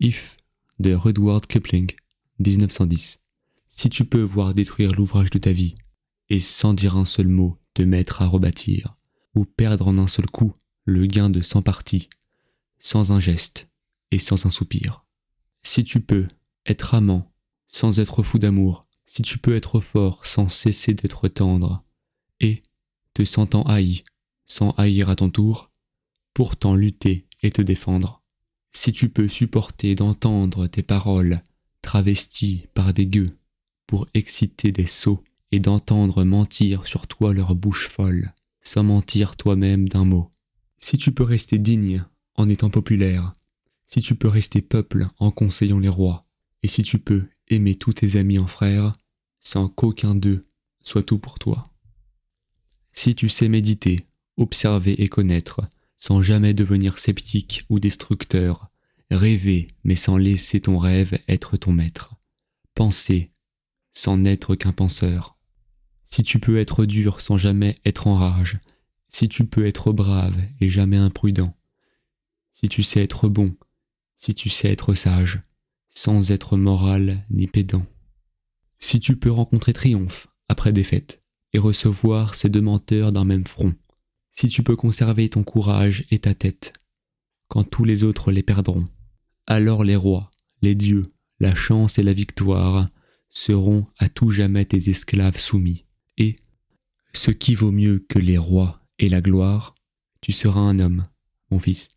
If de Rudyard Kipling, 1910. Si tu peux voir détruire l'ouvrage de ta vie, et sans dire un seul mot te mettre à rebâtir, ou perdre en un seul coup le gain de cent parties, sans un geste et sans un soupir. Si tu peux être amant sans être fou d'amour, si tu peux être fort sans cesser d'être tendre, et, te sentant haï, sans haïr à ton tour, pourtant lutter et te défendre si tu peux supporter d'entendre tes paroles travesties par des gueux pour exciter des sots et d'entendre mentir sur toi leur bouche folle, sans mentir toi-même d'un mot. Si tu peux rester digne en étant populaire, si tu peux rester peuple en conseillant les rois, et si tu peux aimer tous tes amis en frères, sans qu'aucun d'eux soit tout pour toi. Si tu sais méditer, observer et connaître, sans jamais devenir sceptique ou destructeur, rêver mais sans laisser ton rêve être ton maître, penser sans n'être qu'un penseur. Si tu peux être dur sans jamais être en rage, si tu peux être brave et jamais imprudent, si tu sais être bon, si tu sais être sage, sans être moral ni pédant. Si tu peux rencontrer triomphe après défaite et recevoir ces deux menteurs d'un même front, si tu peux conserver ton courage et ta tête, quand tous les autres les perdront, alors les rois, les dieux, la chance et la victoire seront à tout jamais tes esclaves soumis, et, ce qui vaut mieux que les rois et la gloire, tu seras un homme, mon fils.